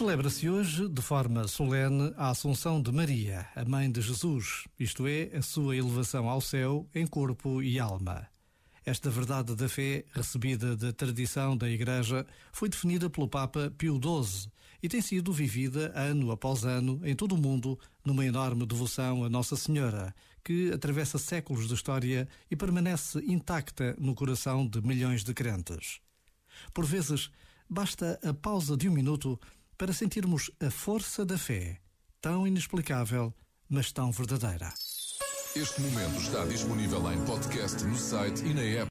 Celebra-se hoje, de forma solene, a Assunção de Maria, a Mãe de Jesus, isto é, a sua elevação ao céu em corpo e alma. Esta verdade da fé, recebida da tradição da Igreja, foi definida pelo Papa Pio XII e tem sido vivida ano após ano em todo o mundo numa enorme devoção a Nossa Senhora, que atravessa séculos de história e permanece intacta no coração de milhões de crentes. Por vezes, basta a pausa de um minuto para sentirmos a força da fé, tão inexplicável, mas tão verdadeira. Este momento está disponível em podcast no site e na app.